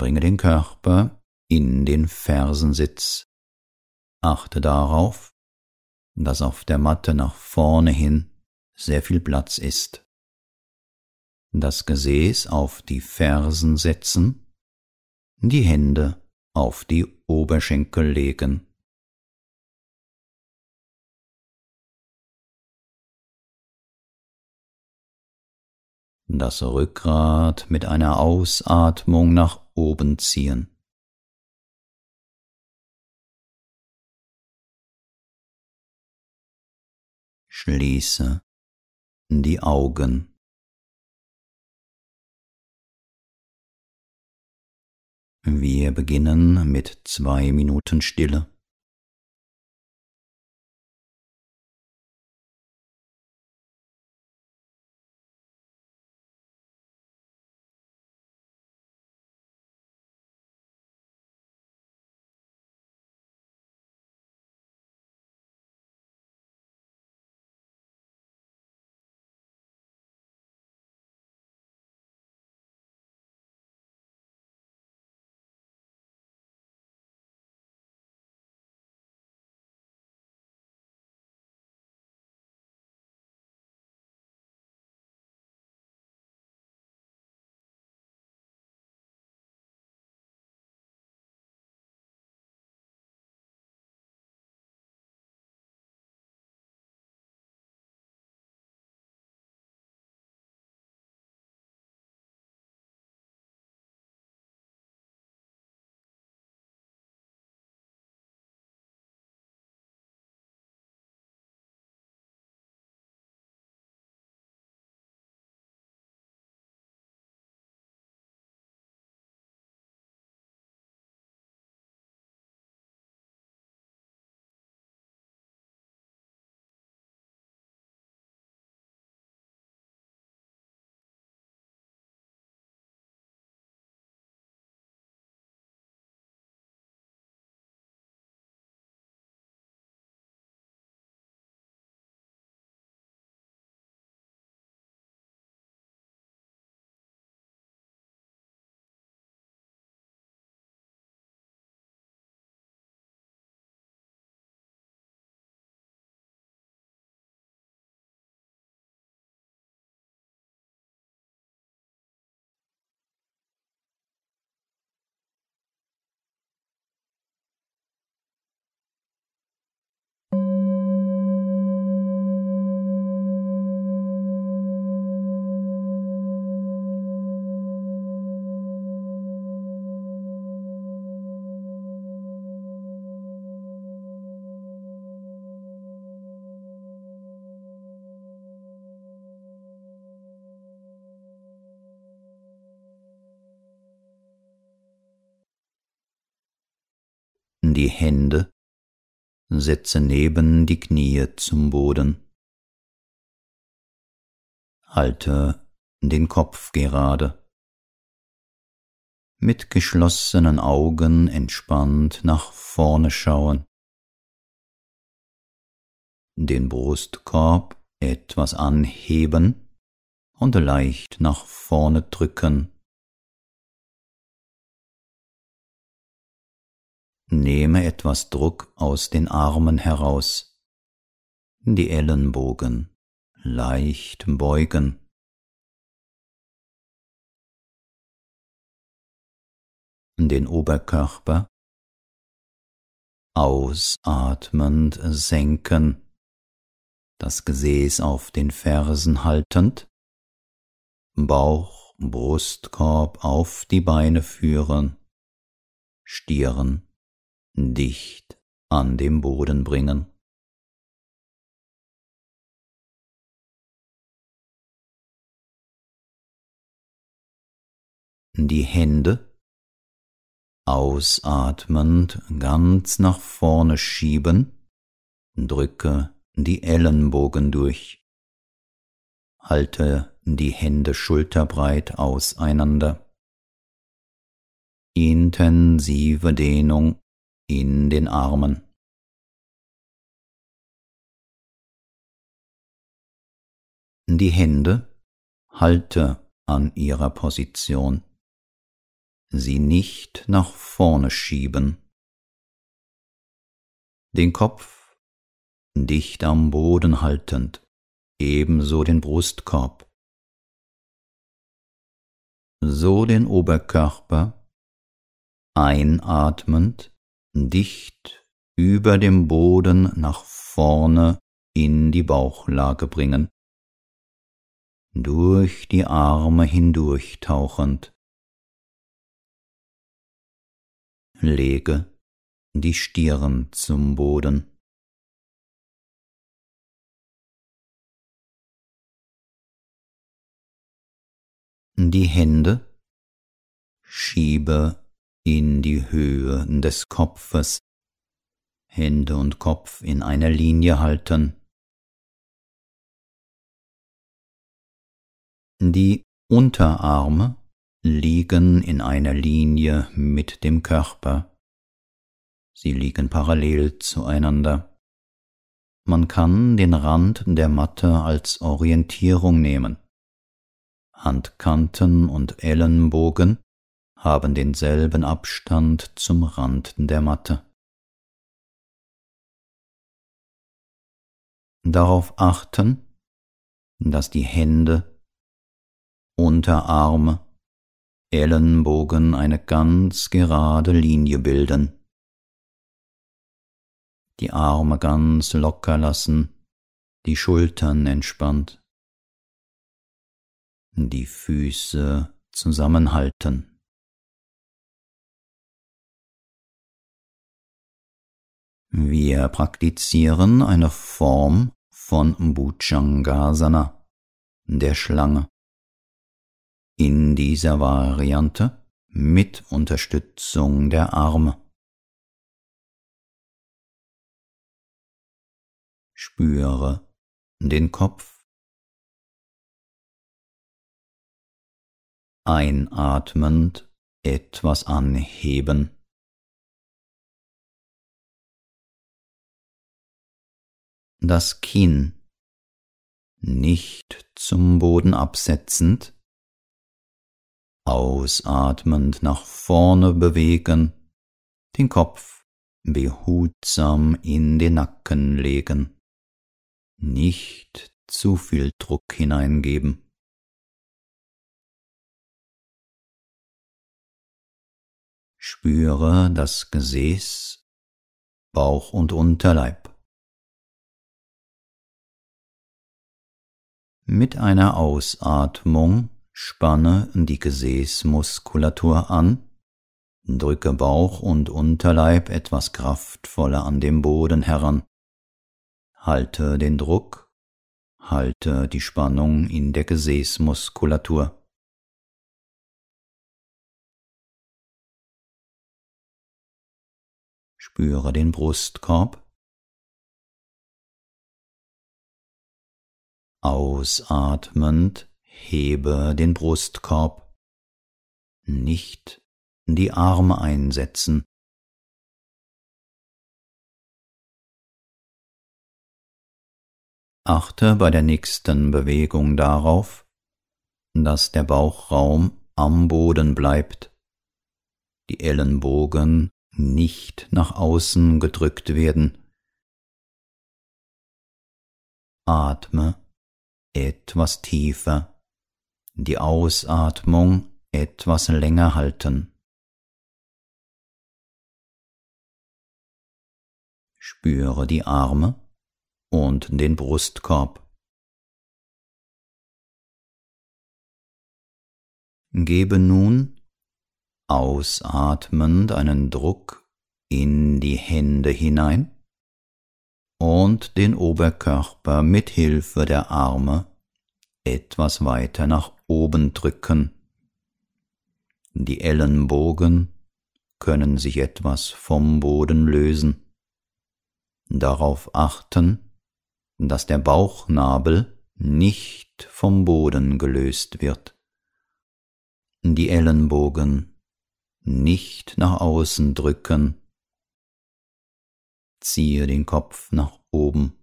Bringe den Körper in den Fersensitz. Achte darauf, dass auf der Matte nach vorne hin sehr viel Platz ist. Das Gesäß auf die Fersen setzen, die Hände auf die Oberschenkel legen. Das Rückgrat mit einer Ausatmung nach oben ziehen. Schließe die Augen. Wir beginnen mit zwei Minuten Stille. Die Hände, setze neben die Knie zum Boden. Halte den Kopf gerade. Mit geschlossenen Augen entspannt nach vorne schauen. Den Brustkorb etwas anheben und leicht nach vorne drücken. Nehme etwas Druck aus den Armen heraus. Die Ellenbogen leicht beugen. Den Oberkörper ausatmend senken, das Gesäß auf den Fersen haltend, Bauch, Brustkorb auf die Beine führen, Stirn dicht an dem Boden bringen. Die Hände ausatmend ganz nach vorne schieben, drücke die Ellenbogen durch, halte die Hände schulterbreit auseinander. Intensive Dehnung in den Armen. Die Hände halte an ihrer Position. sie nicht nach vorne schieben. Den Kopf dicht am Boden haltend, ebenso den Brustkorb. So den Oberkörper einatmend dicht über dem Boden nach vorne in die Bauchlage bringen, durch die Arme hindurchtauchend. Lege die Stirn zum Boden. Die Hände schiebe in die Höhe des Kopfes, Hände und Kopf in einer Linie halten. Die Unterarme liegen in einer Linie mit dem Körper. Sie liegen parallel zueinander. Man kann den Rand der Matte als Orientierung nehmen. Handkanten und Ellenbogen haben denselben Abstand zum Rand der Matte. Darauf achten, dass die Hände Unterarme, Ellenbogen eine ganz gerade Linie bilden. Die Arme ganz locker lassen, die Schultern entspannt, die Füße zusammenhalten. Wir praktizieren eine Form von Bhujangasana, der Schlange in dieser Variante mit Unterstützung der Arme. Spüre den Kopf. Einatmend etwas anheben. Das Kinn nicht zum Boden absetzend, ausatmend nach vorne bewegen, den Kopf behutsam in den Nacken legen, nicht zu viel Druck hineingeben. Spüre das Gesäß, Bauch und Unterleib. Mit einer Ausatmung Spanne die Gesäßmuskulatur an, drücke Bauch und Unterleib etwas kraftvoller an dem Boden heran. Halte den Druck, halte die Spannung in der Gesäßmuskulatur. Spüre den Brustkorb. Ausatmend hebe den Brustkorb, nicht die Arme einsetzen. Achte bei der nächsten Bewegung darauf, dass der Bauchraum am Boden bleibt, die Ellenbogen nicht nach außen gedrückt werden. Atme etwas tiefer die Ausatmung etwas länger halten. Spüre die Arme und den Brustkorb. Gebe nun ausatmend einen Druck in die Hände hinein und den Oberkörper mit Hilfe der Arme etwas weiter nach oben drücken. Die Ellenbogen können sich etwas vom Boden lösen. Darauf achten, dass der Bauchnabel nicht vom Boden gelöst wird. Die Ellenbogen nicht nach außen drücken. Ziehe den Kopf nach oben.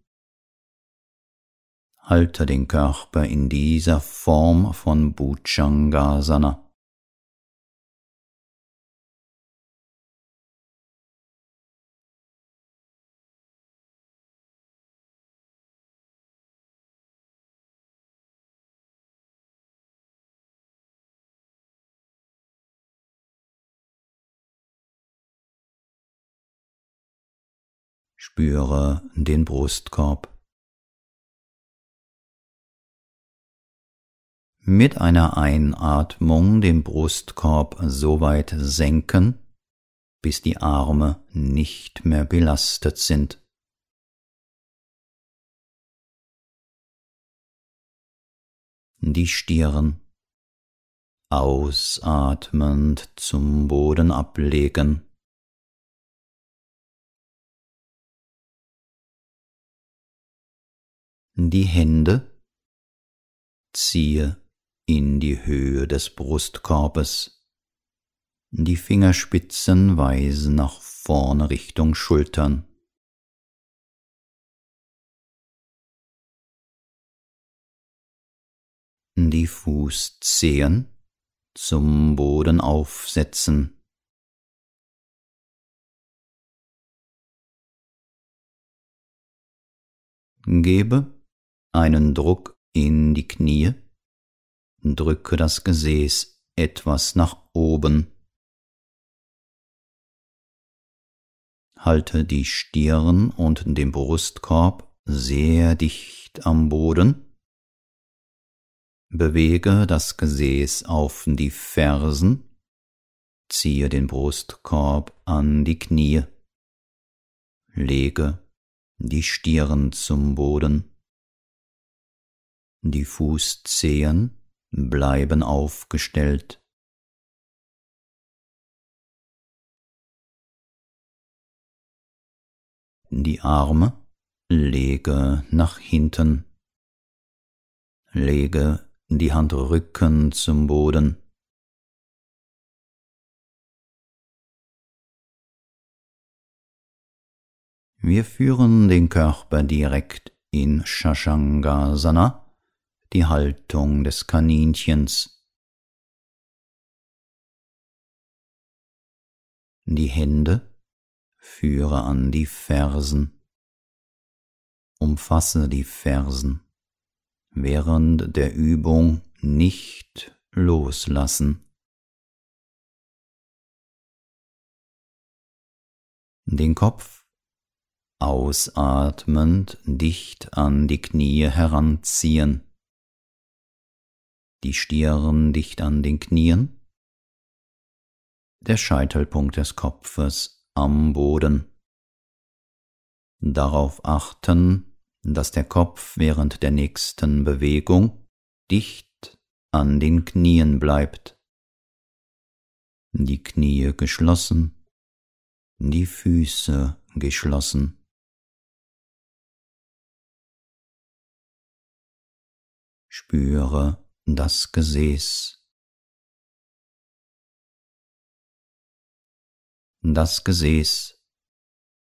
Halte den Körper in dieser Form von Bhujangasana. Spüre den Brustkorb. Mit einer Einatmung den Brustkorb so weit senken, bis die Arme nicht mehr belastet sind. Die Stirn ausatmend zum Boden ablegen. Die Hände ziehe in die Höhe des Brustkorbes. Die Fingerspitzen weisen nach vorne Richtung Schultern. Die Fußzehen zum Boden aufsetzen. Gebe einen Druck in die Knie, drücke das Gesäß etwas nach oben. Halte die Stirn und den Brustkorb sehr dicht am Boden. Bewege das Gesäß auf die Fersen, ziehe den Brustkorb an die Knie, lege die Stirn zum Boden. Die Fußzehen bleiben aufgestellt. Die Arme lege nach hinten. Lege die Handrücken zum Boden. Wir führen den Körper direkt in Shashangasana die Haltung des Kaninchens. Die Hände führe an die Fersen, umfasse die Fersen, während der Übung nicht loslassen. Den Kopf ausatmend dicht an die Knie heranziehen die Stirn dicht an den Knien, der Scheitelpunkt des Kopfes am Boden. Darauf achten, dass der Kopf während der nächsten Bewegung dicht an den Knien bleibt. Die Knie geschlossen, die Füße geschlossen. Spüre das Gesäß. Das Gesäß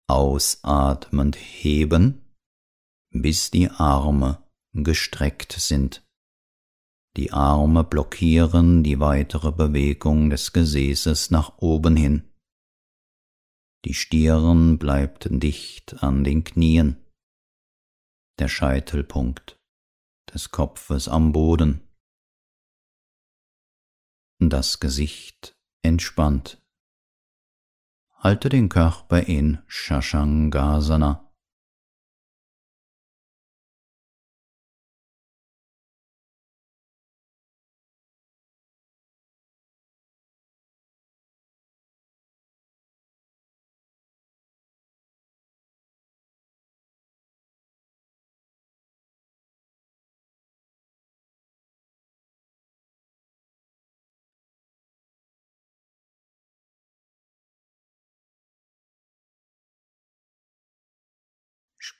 ausatmend heben, bis die Arme gestreckt sind. Die Arme blockieren die weitere Bewegung des Gesäßes nach oben hin. Die Stirn bleibt dicht an den Knien. Der Scheitelpunkt des Kopfes am Boden das Gesicht entspannt. Halte den Körper in Shashangasana.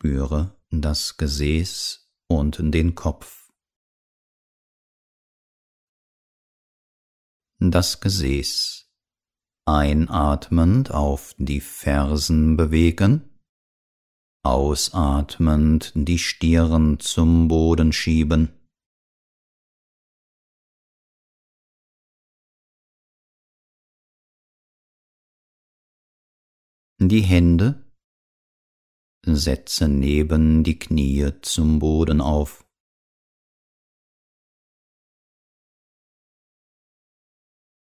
Spüre das Gesäß und den Kopf. Das Gesäß einatmend auf die Fersen bewegen, ausatmend die Stirn zum Boden schieben. Die Hände setze neben die Knie zum Boden auf.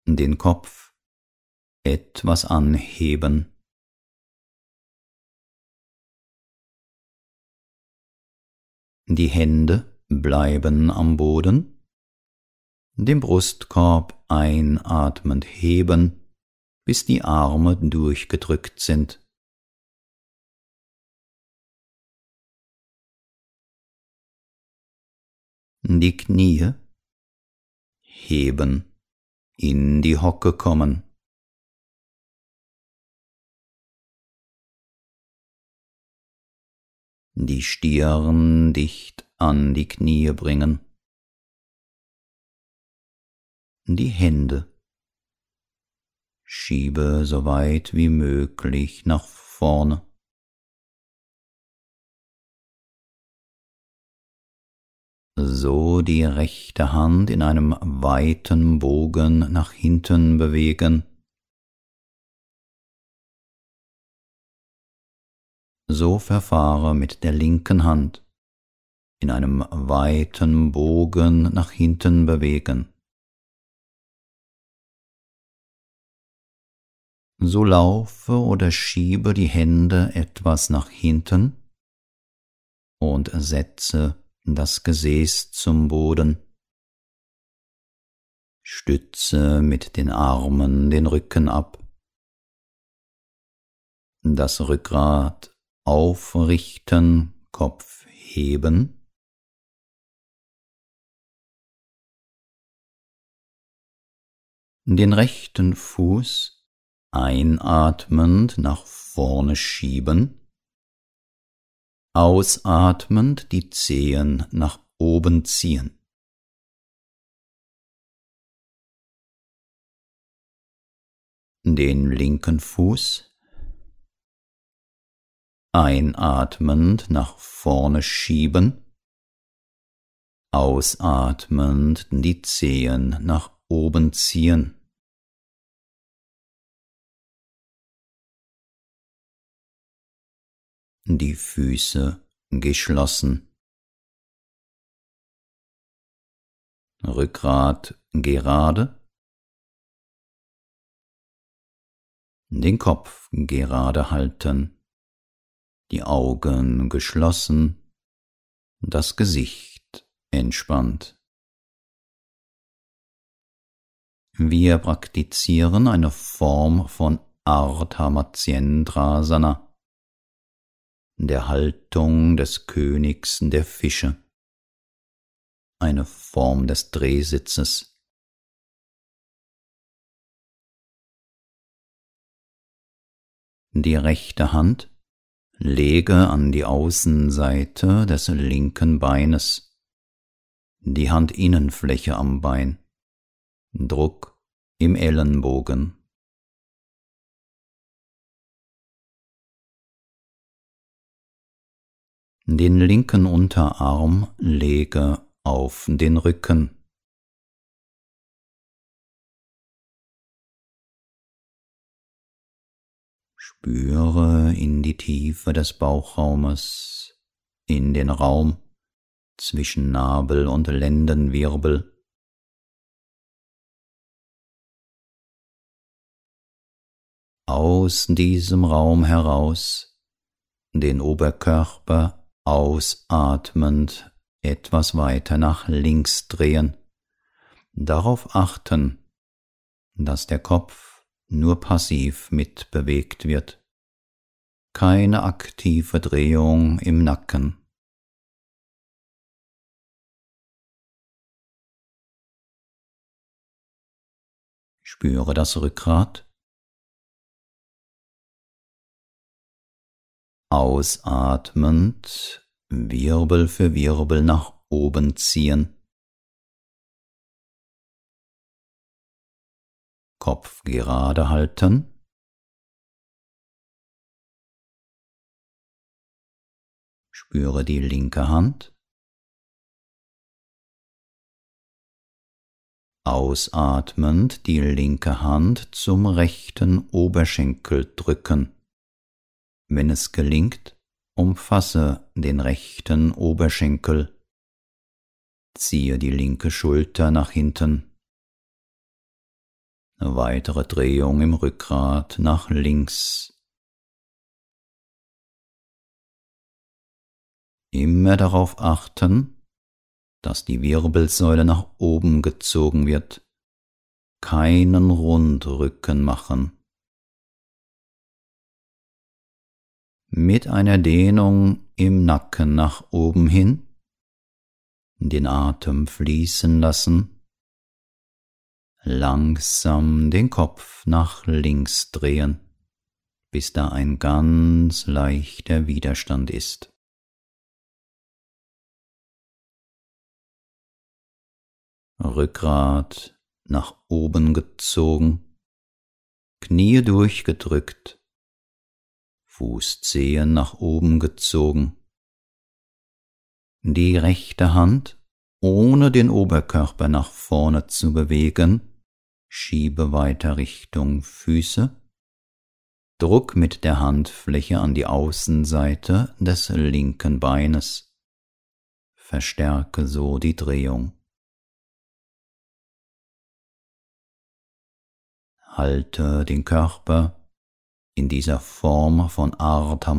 Den Kopf etwas anheben. Die Hände bleiben am Boden, den Brustkorb einatmend heben, bis die Arme durchgedrückt sind. Die Knie heben, in die Hocke kommen. Die Stirn dicht an die Knie bringen. Die Hände schiebe so weit wie möglich nach vorne. So die rechte Hand in einem weiten Bogen nach hinten bewegen. So verfahre mit der linken Hand in einem weiten Bogen nach hinten bewegen. So laufe oder schiebe die Hände etwas nach hinten und setze das Gesäß zum Boden. Stütze mit den Armen den Rücken ab. Das Rückgrat aufrichten, Kopf heben. Den rechten Fuß einatmend nach vorne schieben ausatmend die Zehen nach oben ziehen. Den linken Fuß einatmend nach vorne schieben, ausatmend die Zehen nach oben ziehen. Die Füße geschlossen. Rückgrat gerade, den Kopf gerade halten, die Augen geschlossen, das Gesicht entspannt. Wir praktizieren eine Form von Ardha Matsyendrasana der Haltung des Königs der Fische, eine Form des Drehsitzes. Die rechte Hand lege an die Außenseite des linken Beines, die Handinnenfläche am Bein, Druck im Ellenbogen. Den linken Unterarm lege auf den Rücken. Spüre in die Tiefe des Bauchraumes, in den Raum zwischen Nabel und Lendenwirbel. Aus diesem Raum heraus den Oberkörper ausatmend etwas weiter nach links drehen, darauf achten, dass der Kopf nur passiv mitbewegt wird, keine aktive Drehung im Nacken. Spüre das Rückgrat Ausatmend Wirbel für Wirbel nach oben ziehen. Kopf gerade halten. Spüre die linke Hand. Ausatmend die linke Hand zum rechten Oberschenkel drücken. Wenn es gelingt, umfasse den rechten Oberschenkel, ziehe die linke Schulter nach hinten. Eine weitere Drehung im Rückgrat nach links. Immer darauf achten, dass die Wirbelsäule nach oben gezogen wird. Keinen Rundrücken machen. Mit einer Dehnung im Nacken nach oben hin, den Atem fließen lassen, langsam den Kopf nach links drehen, bis da ein ganz leichter Widerstand ist. Rückgrat nach oben gezogen, Knie durchgedrückt, Fußzehen nach oben gezogen. Die rechte Hand, ohne den Oberkörper nach vorne zu bewegen, schiebe weiter Richtung Füße. Druck mit der Handfläche an die Außenseite des linken Beines. Verstärke so die Drehung. halte den Körper in dieser Form von Ardha.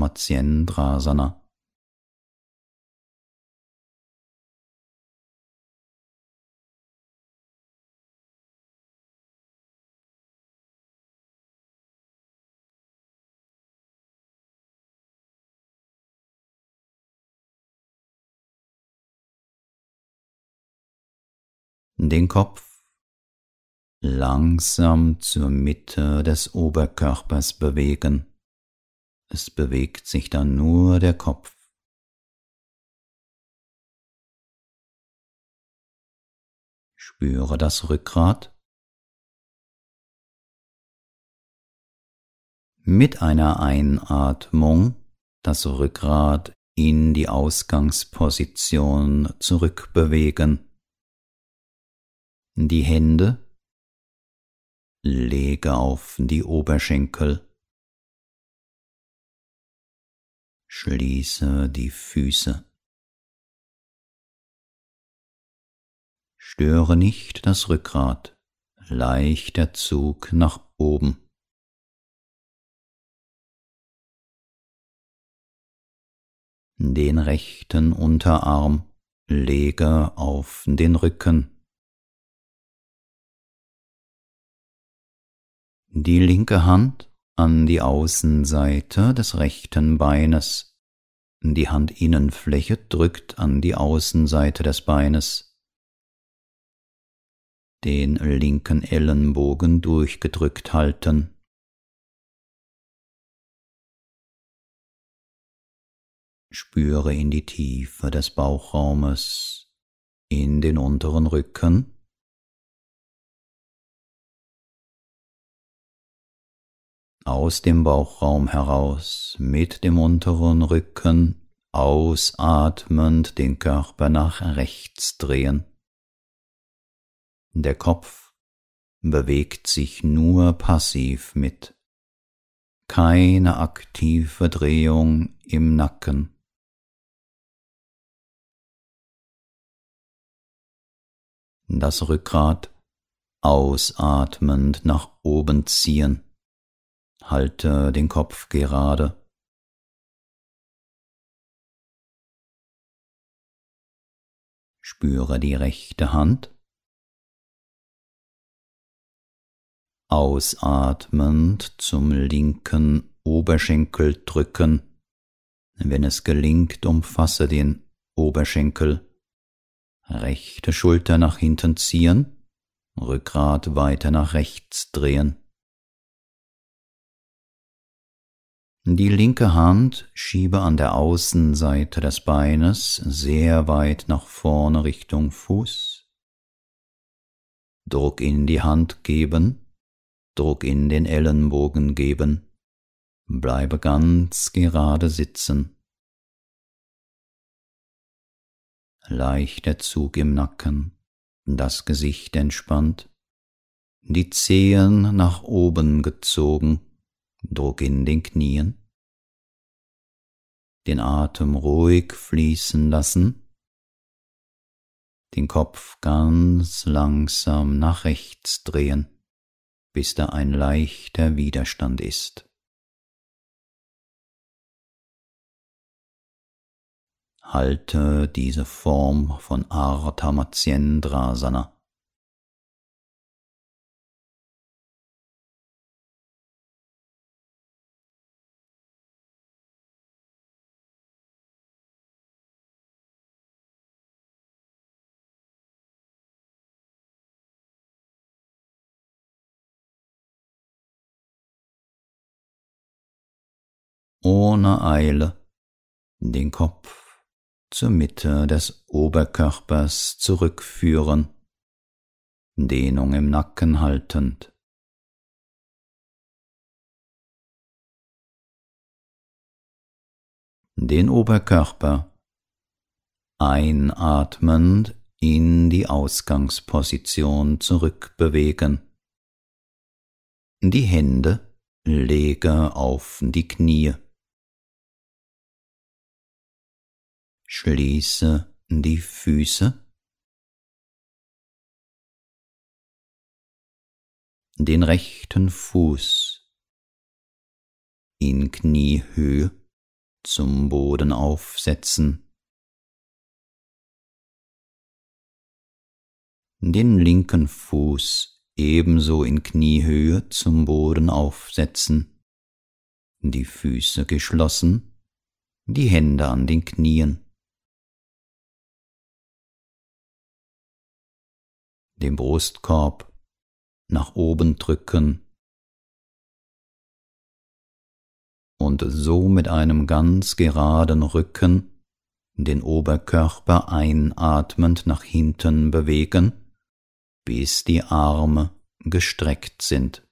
Den Kopf langsam zur Mitte des Oberkörpers bewegen. Es bewegt sich dann nur der Kopf. Spüre das Rückgrat. Mit einer Einatmung das Rückgrat in die Ausgangsposition zurückbewegen. Die Hände lege auf die Oberschenkel, schließe die Füße. Störe nicht das Rückgrat, leichter Zug nach oben. Den rechten Unterarm lege auf den Rücken. Die linke Hand an die Außenseite des rechten Beines. Die Handinnenfläche drückt an die Außenseite des Beines. Den linken Ellenbogen durchgedrückt halten. Spüre in die Tiefe des Bauchraumes, in den unteren Rücken aus dem Bauchraum heraus mit dem unteren Rücken ausatmend den Körper nach rechts drehen. Der Kopf bewegt sich nur passiv mit, keine aktive Drehung im Nacken. Das Rückgrat ausatmend nach oben ziehen halte den Kopf gerade. Spüre die rechte Hand. Ausatmend zum linken Oberschenkel drücken. Wenn es gelingt, umfasse den Oberschenkel. Rechte Schulter nach hinten ziehen, Rückgrat weiter nach rechts drehen. Die linke Hand schiebe an der Außenseite des Beines sehr weit nach vorne Richtung Fuß. Druck in die Hand geben, Druck in den Ellenbogen geben. Bleibe ganz gerade sitzen. Leichter Zug im Nacken, das Gesicht entspannt, die Zehen nach oben gezogen Druck in den Knien, den Atem ruhig fließen lassen, den Kopf ganz langsam nach rechts drehen, bis da ein leichter Widerstand ist. Halte diese Form von Artha Ohne Eile den Kopf zur Mitte des Oberkörpers zurückführen, Dehnung im Nacken haltend. Den Oberkörper einatmend in die Ausgangsposition zurückbewegen. Die Hände lege auf die Knie. Schließe die Füße. Den rechten Fuß in Kniehöhe zum Boden aufsetzen. Den linken Fuß ebenso in Kniehöhe zum Boden aufsetzen, die Füße geschlossen, die Hände an den Knien. Den Brustkorb nach oben drücken und so mit einem ganz geraden Rücken den Oberkörper einatmend nach hinten bewegen, bis die Arme gestreckt sind.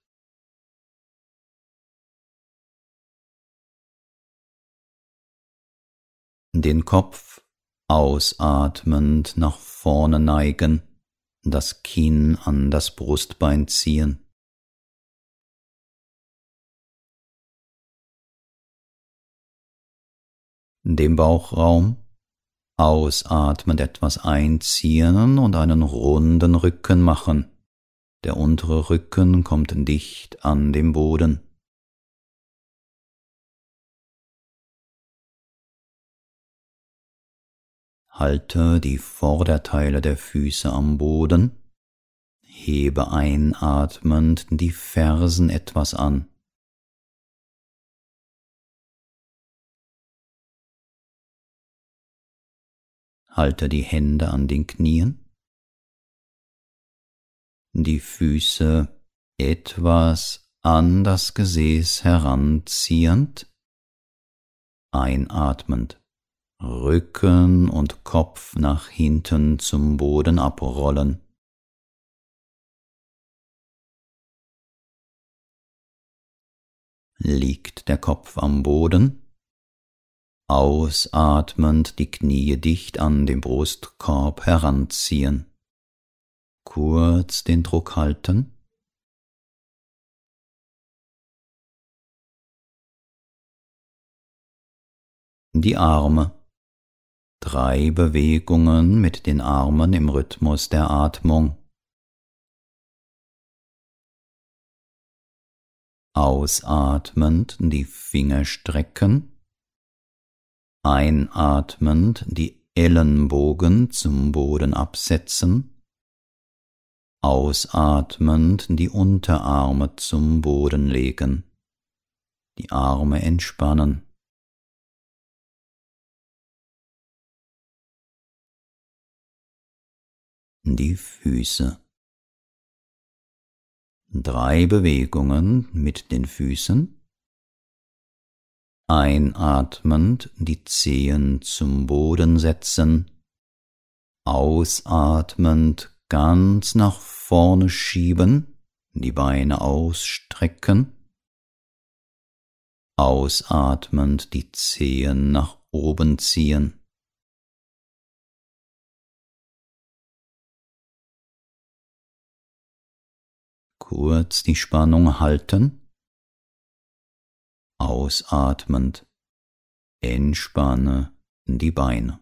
Den Kopf ausatmend nach vorne neigen das Kinn an das Brustbein ziehen. Dem Bauchraum ausatmend etwas einziehen und einen runden Rücken machen. Der untere Rücken kommt dicht an den Boden. Halte die Vorderteile der Füße am Boden, hebe einatmend die Fersen etwas an. Halte die Hände an den Knien, die Füße etwas an das Gesäß heranziehend, einatmend. Rücken und Kopf nach hinten zum Boden abrollen. Liegt der Kopf am Boden? Ausatmend die Knie dicht an den Brustkorb heranziehen. Kurz den Druck halten. Die Arme Drei Bewegungen mit den Armen im Rhythmus der Atmung. Ausatmend die Finger strecken. Einatmend die Ellenbogen zum Boden absetzen. Ausatmend die Unterarme zum Boden legen. Die Arme entspannen. Die Füße. Drei Bewegungen mit den Füßen. Einatmend die Zehen zum Boden setzen. Ausatmend ganz nach vorne schieben, die Beine ausstrecken. Ausatmend die Zehen nach oben ziehen. Kurz die Spannung halten. Ausatmend. Entspanne die Beine.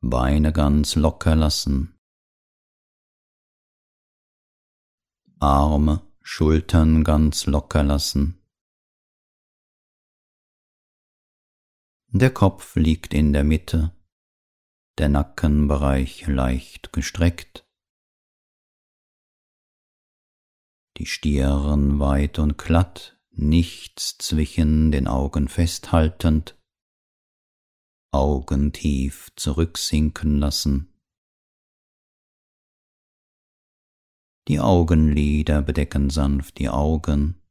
Beine ganz locker lassen. Arme, Schultern ganz locker lassen. Der Kopf liegt in der Mitte, der Nackenbereich leicht gestreckt, die Stirn weit und glatt, nichts zwischen den Augen festhaltend, Augen tief zurücksinken lassen. Die Augenlider bedecken sanft die Augen.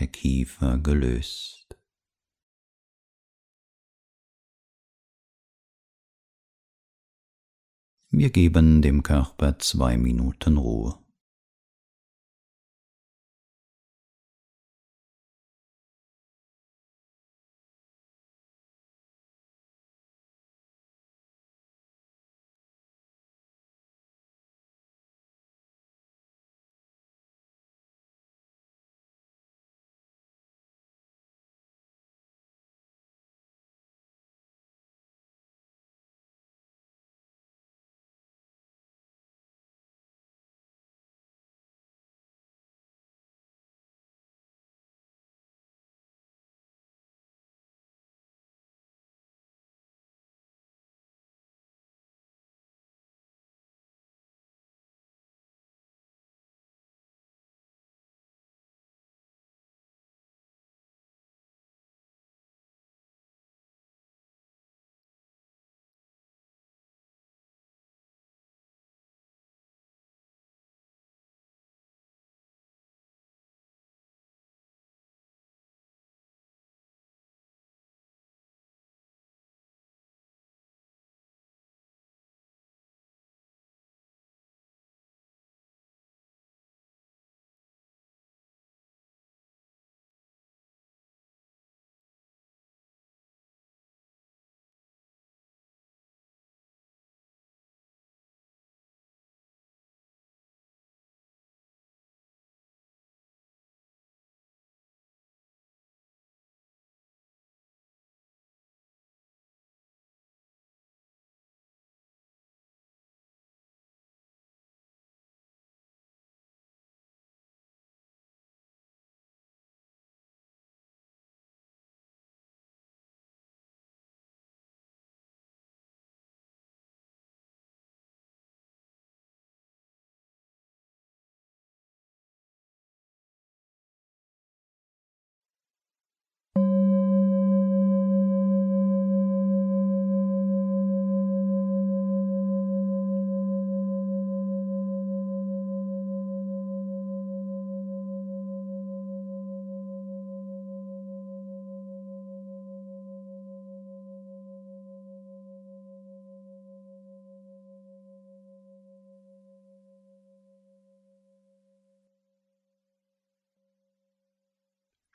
Der Kiefer gelöst. Wir geben dem Körper zwei Minuten Ruhe.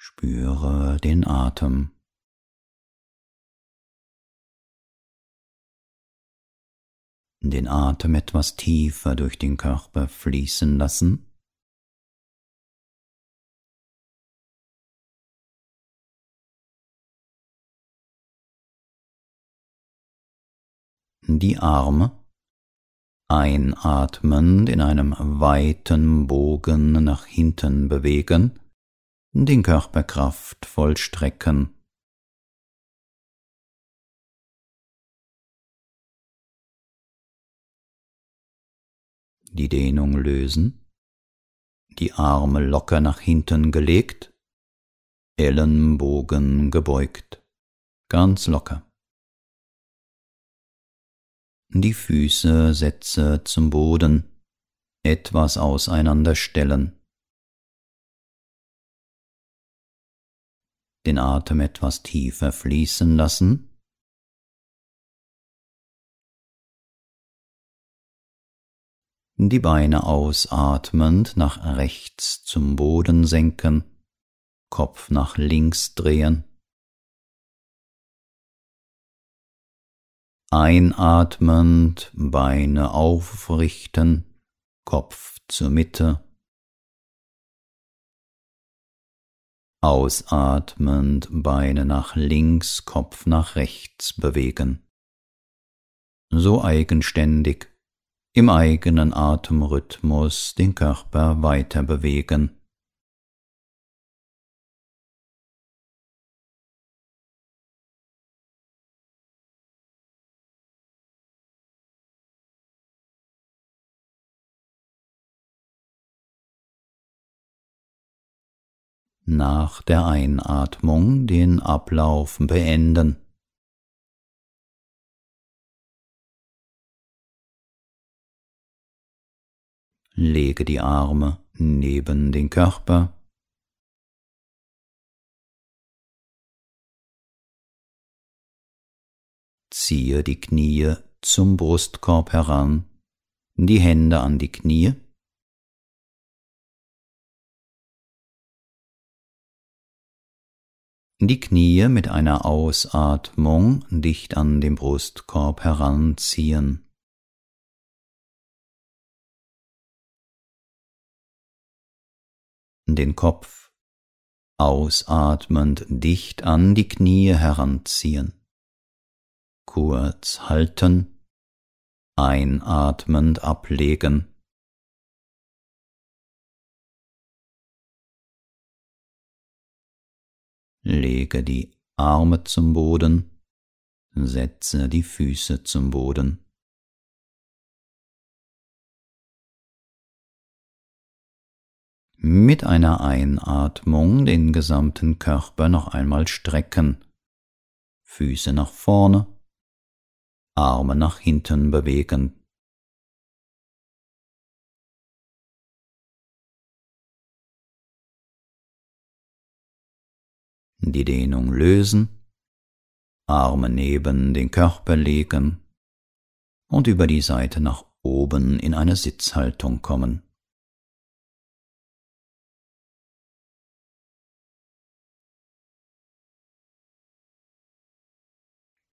Spüre den Atem. Den Atem etwas tiefer durch den Körper fließen lassen. Die Arme einatmend in einem weiten Bogen nach hinten bewegen den Körper kraftvoll strecken. Die Dehnung lösen, die Arme locker nach hinten gelegt, Ellenbogen gebeugt, ganz locker. Die Füße setze zum Boden, etwas auseinanderstellen. Den Atem etwas tiefer fließen lassen. Die Beine ausatmend nach rechts zum Boden senken, Kopf nach links drehen. Einatmend Beine aufrichten, Kopf zur Mitte. Ausatmend Beine nach links, Kopf nach rechts bewegen. So eigenständig, im eigenen Atemrhythmus den Körper weiter bewegen. Nach der Einatmung den Ablauf beenden. Lege die Arme neben den Körper. Ziehe die Knie zum Brustkorb heran, die Hände an die Knie. Die Knie mit einer Ausatmung dicht an den Brustkorb heranziehen. den Kopf ausatmend dicht an die Knie heranziehen. Kurz halten, einatmend ablegen. Lege die Arme zum Boden, setze die Füße zum Boden. mit einer Einatmung den gesamten Körper noch einmal strecken, Füße nach vorne, Arme nach hinten bewegen. Die Dehnung lösen, Arme neben den Körper legen und über die Seite nach oben in eine Sitzhaltung kommen.